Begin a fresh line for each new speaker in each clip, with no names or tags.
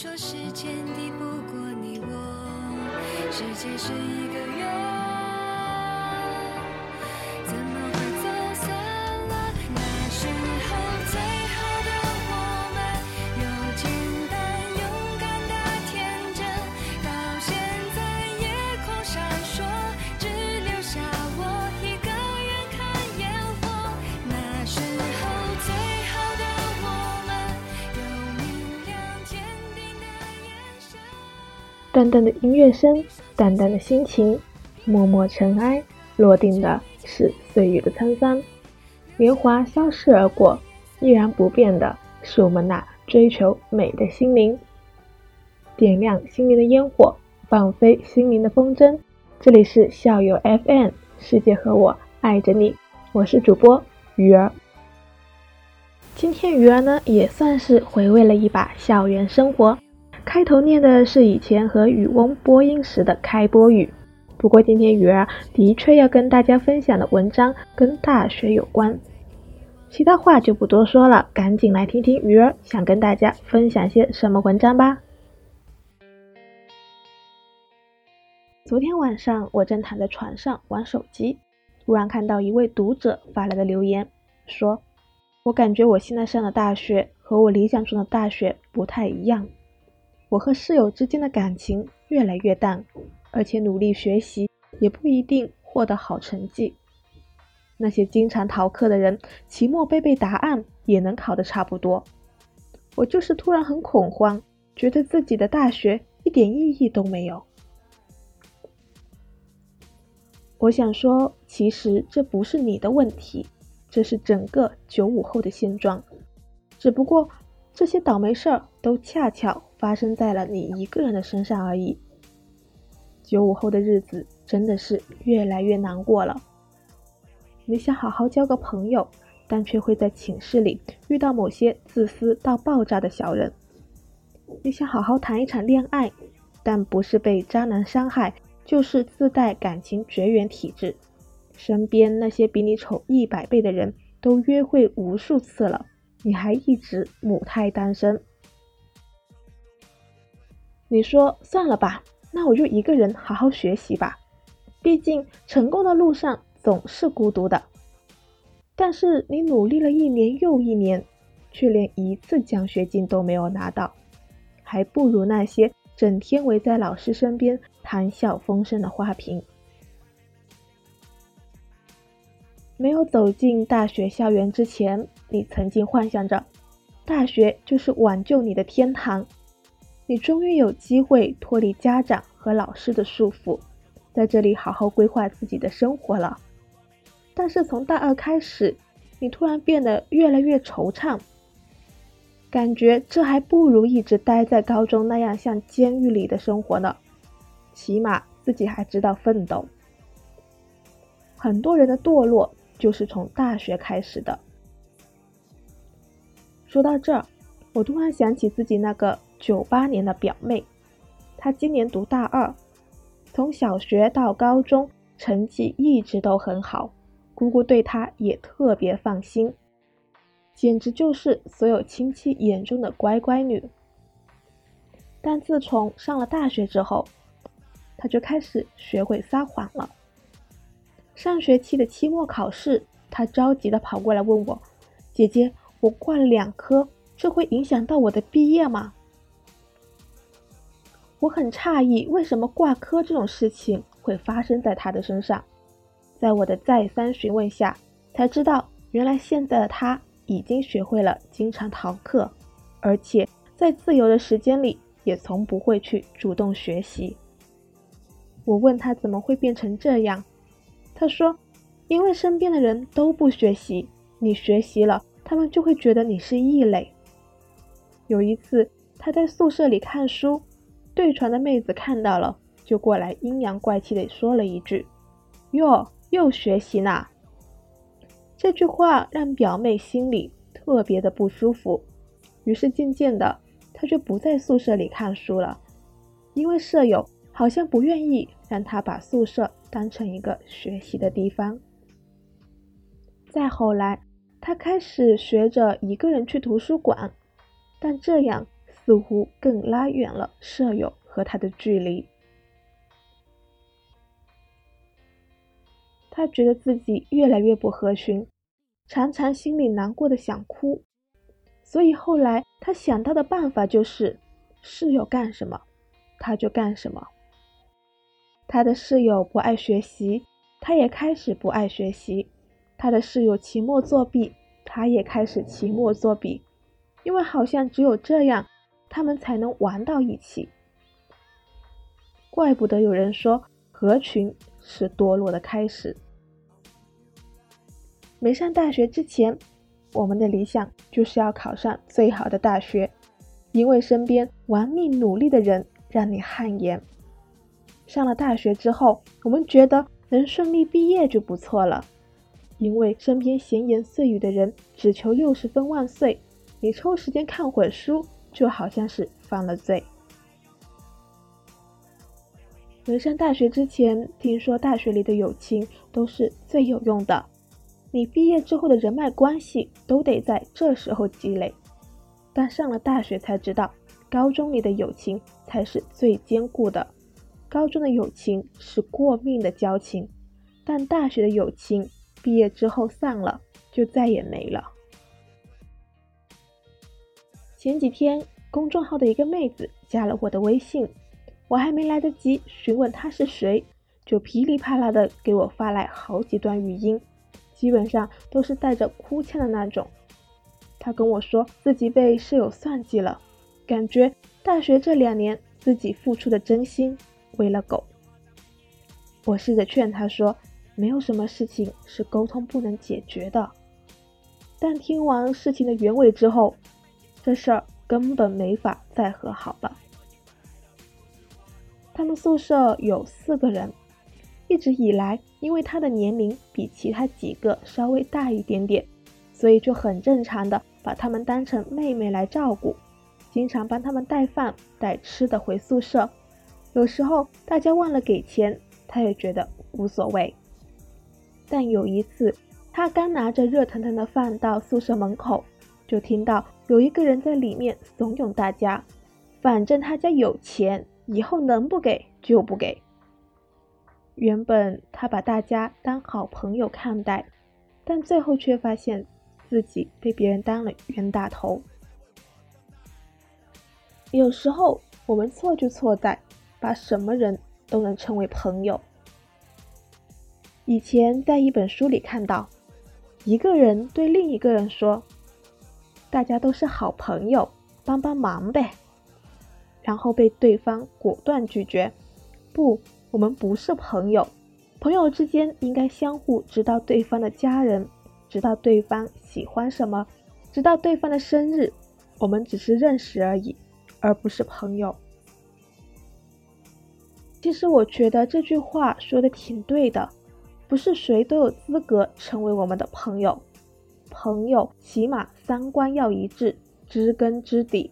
说时间抵不过你我，世界是一个
淡淡的音乐声，淡淡的心情，默默尘埃，落定的是岁月的沧桑。年华消逝而过，依然不变的是我们那追求美的心灵。点亮心灵的烟火，放飞心灵的风筝。这里是校友 FM，世界和我爱着你，我是主播鱼儿。今天鱼儿呢也算是回味了一把校园生活。开头念的是以前和雨翁播音时的开播语，不过今天鱼儿的确要跟大家分享的文章跟大学有关。其他话就不多说了，赶紧来听听鱼儿想跟大家分享些什么文章吧。昨天晚上，我正躺在床上玩手机，突然看到一位读者发来的留言，说：“我感觉我现在上的大学和我理想中的大学不太一样。我和室友之间的感情越来越淡，而且努力学习也不一定获得好成绩。那些经常逃课的人，期末背背答案也能考得差不多。我就是突然很恐慌，觉得自己的大学一点意义都没有。”我想说，其实这不是你的问题，这是整个九五后的现状。只不过这些倒霉事儿都恰巧发生在了你一个人的身上而已。九五后的日子真的是越来越难过了。你想好好交个朋友，但却会在寝室里遇到某些自私到爆炸的小人。你想好好谈一场恋爱，但不是被渣男伤害。就是自带感情绝缘体质，身边那些比你丑一百倍的人都约会无数次了，你还一直母胎单身。你说算了吧，那我就一个人好好学习吧，毕竟成功的路上总是孤独的。但是你努力了一年又一年，却连一次奖学金都没有拿到，还不如那些。整天围在老师身边谈笑风生的花瓶。没有走进大学校园之前，你曾经幻想着，大学就是挽救你的天堂。你终于有机会脱离家长和老师的束缚，在这里好好规划自己的生活了。但是从大二开始，你突然变得越来越惆怅。感觉这还不如一直待在高中那样像监狱里的生活呢，起码自己还知道奋斗。很多人的堕落就是从大学开始的。说到这儿，我突然想起自己那个九八年的表妹，她今年读大二，从小学到高中成绩一直都很好，姑姑对她也特别放心。简直就是所有亲戚眼中的乖乖女。但自从上了大学之后，她就开始学会撒谎了。上学期的期末考试，她着急的跑过来问我：“姐姐，我挂了两科，这会影响到我的毕业吗？”我很诧异，为什么挂科这种事情会发生在他的身上。在我的再三询问下，才知道原来现在的他。已经学会了经常逃课，而且在自由的时间里也从不会去主动学习。我问他怎么会变成这样，他说：“因为身边的人都不学习，你学习了，他们就会觉得你是异类，有一次，他在宿舍里看书，对床的妹子看到了，就过来阴阳怪气地说了一句：“哟，又学习呢。”这句话让表妹心里特别的不舒服，于是渐渐的，她就不在宿舍里看书了，因为舍友好像不愿意让她把宿舍当成一个学习的地方。再后来，他开始学着一个人去图书馆。但这样似乎更拉远了舍友和他的距离。他觉得自己越来越不合群，常常心里难过的想哭。所以后来他想到的办法就是，室友干什么，他就干什么。他的室友不爱学习，他也开始不爱学习；他的室友期末作弊，他也开始期末作弊。因为好像只有这样，他们才能玩到一起。怪不得有人说合群是堕落的开始。没上大学之前，我们的理想就是要考上最好的大学，因为身边玩命努力的人让你汗颜。上了大学之后，我们觉得能顺利毕业就不错了，因为身边闲言碎语的人只求六十分万岁。你抽时间看会书，就好像是犯了罪。没上大学之前，听说大学里的友情都是最有用的，你毕业之后的人脉关系都得在这时候积累。但上了大学才知道，高中里的友情才是最坚固的。高中的友情是过命的交情，但大学的友情，毕业之后散了，就再也没了。前几天，公众号的一个妹子加了我的微信，我还没来得及询问她是谁，就噼里啪啦的给我发来好几段语音，基本上都是带着哭腔的那种。她跟我说自己被室友算计了，感觉大学这两年自己付出的真心喂了狗。我试着劝她说，没有什么事情是沟通不能解决的。但听完事情的原委之后，这事儿根本没法再和好了。他们宿舍有四个人，一直以来，因为他的年龄比其他几个稍微大一点点，所以就很正常的把他们当成妹妹来照顾，经常帮他们带饭带吃的回宿舍。有时候大家忘了给钱，他也觉得无所谓。但有一次，他刚拿着热腾腾的饭到宿舍门口。就听到有一个人在里面怂恿大家，反正他家有钱，以后能不给就不给。原本他把大家当好朋友看待，但最后却发现自己被别人当了冤大头。有时候我们错就错在把什么人都能称为朋友。以前在一本书里看到，一个人对另一个人说。大家都是好朋友，帮帮忙呗。然后被对方果断拒绝。不，我们不是朋友。朋友之间应该相互知道对方的家人，知道对方喜欢什么，知道对方的生日。我们只是认识而已，而不是朋友。其实我觉得这句话说的挺对的，不是谁都有资格成为我们的朋友。朋友起码三观要一致，知根知底。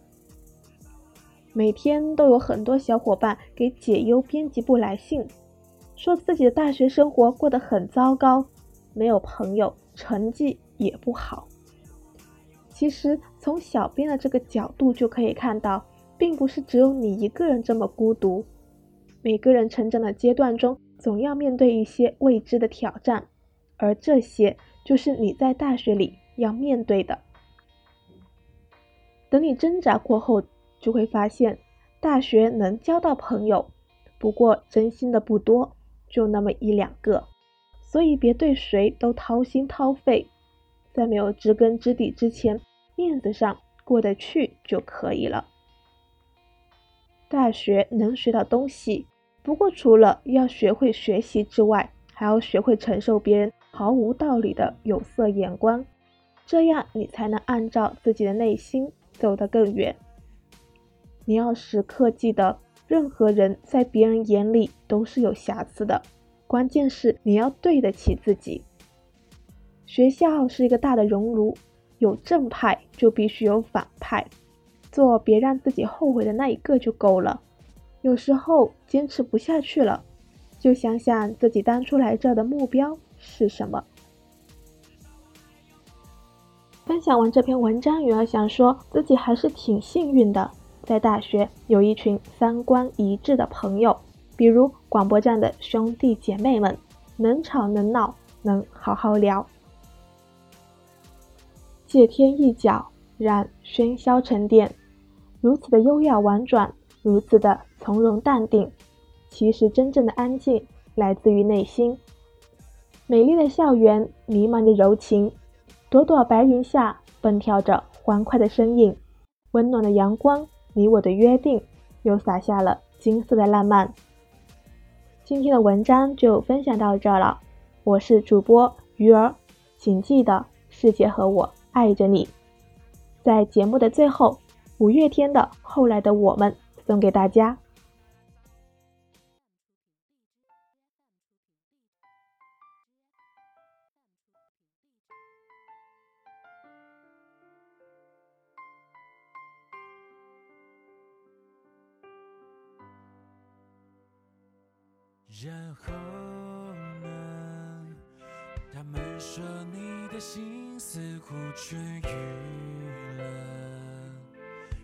每天都有很多小伙伴给解忧编辑部来信，说自己的大学生活过得很糟糕，没有朋友，成绩也不好。其实从小编的这个角度就可以看到，并不是只有你一个人这么孤独。每个人成长的阶段中，总要面对一些未知的挑战，而这些。就是你在大学里要面对的。等你挣扎过后，就会发现，大学能交到朋友，不过真心的不多，就那么一两个。所以别对谁都掏心掏肺，在没有知根知底之前，面子上过得去就可以了。大学能学到东西，不过除了要学会学习之外，还要学会承受别人。毫无道理的有色眼光，这样你才能按照自己的内心走得更远。你要时刻记得，任何人在别人眼里都是有瑕疵的，关键是你要对得起自己。学校是一个大的熔炉，有正派就必须有反派，做别让自己后悔的那一个就够了。有时候坚持不下去了，就想想自己当初来这的目标是什么。分享完这篇文章，鱼儿想说自己还是挺幸运的。在大学有一群三观一致的朋友，比如广播站的兄弟姐妹们，能吵能闹，能好好聊。借天一角，让喧嚣沉淀，如此的优雅婉转，如此的从容淡定。其实真正的安静来自于内心。美丽的校园弥漫着柔情，朵朵白云下蹦跳着欢快的身影，温暖的阳光。你我的约定，又洒下了金色的浪漫。今天的文章就分享到这了，我是主播鱼儿，请记得世界和我爱着你。在节目的最后，五月天的《后来的我们》送给大家。
后呢？他们说你的心似乎痊愈了，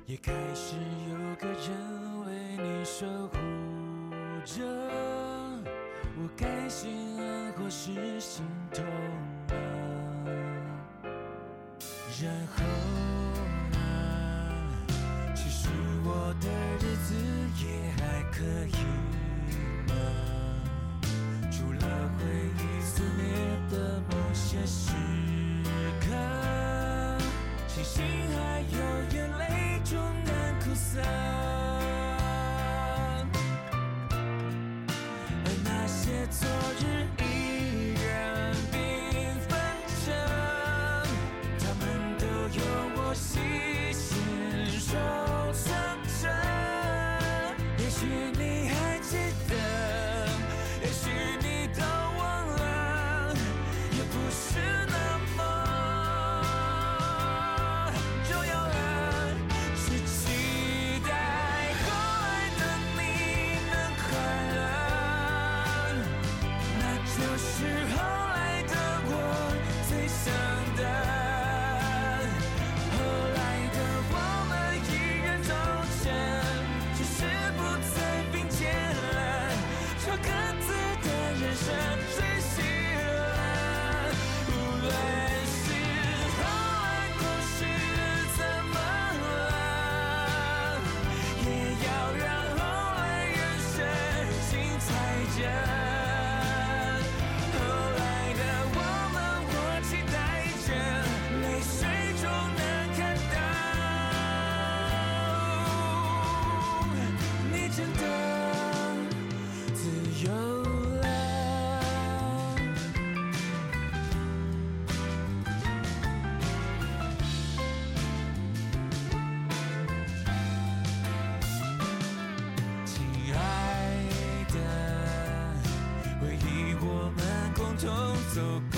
也开始有个人为你守护着。我该心安或是心痛呢？然后呢？其实我的日子也还可以。回忆撕裂的某些时刻庆幸还有眼泪冲淡苦涩而那些昨日 so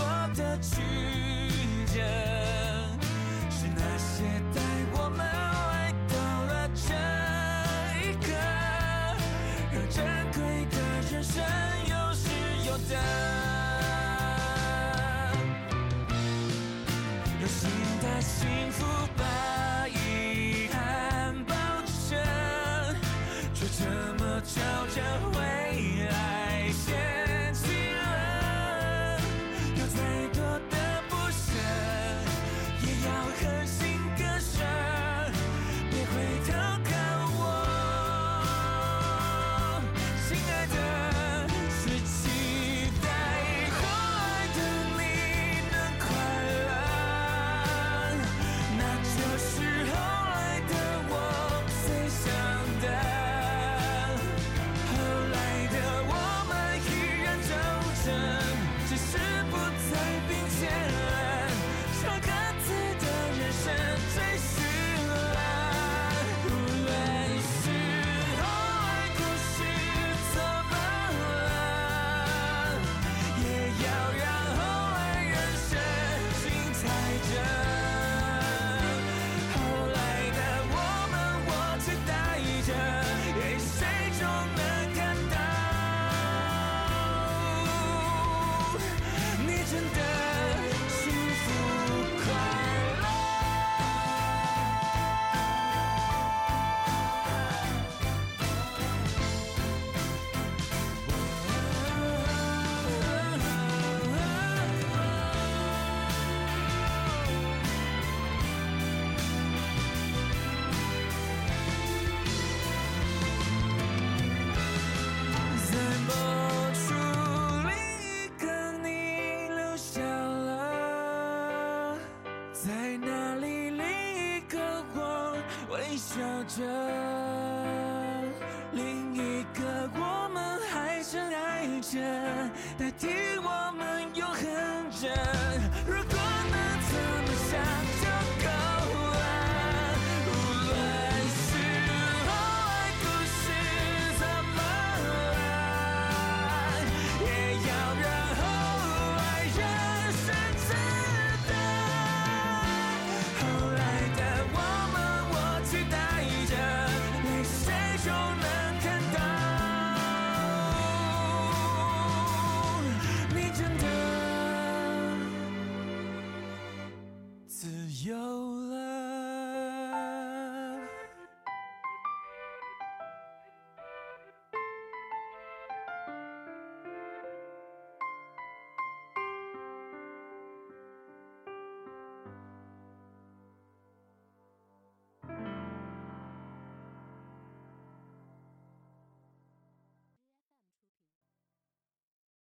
代替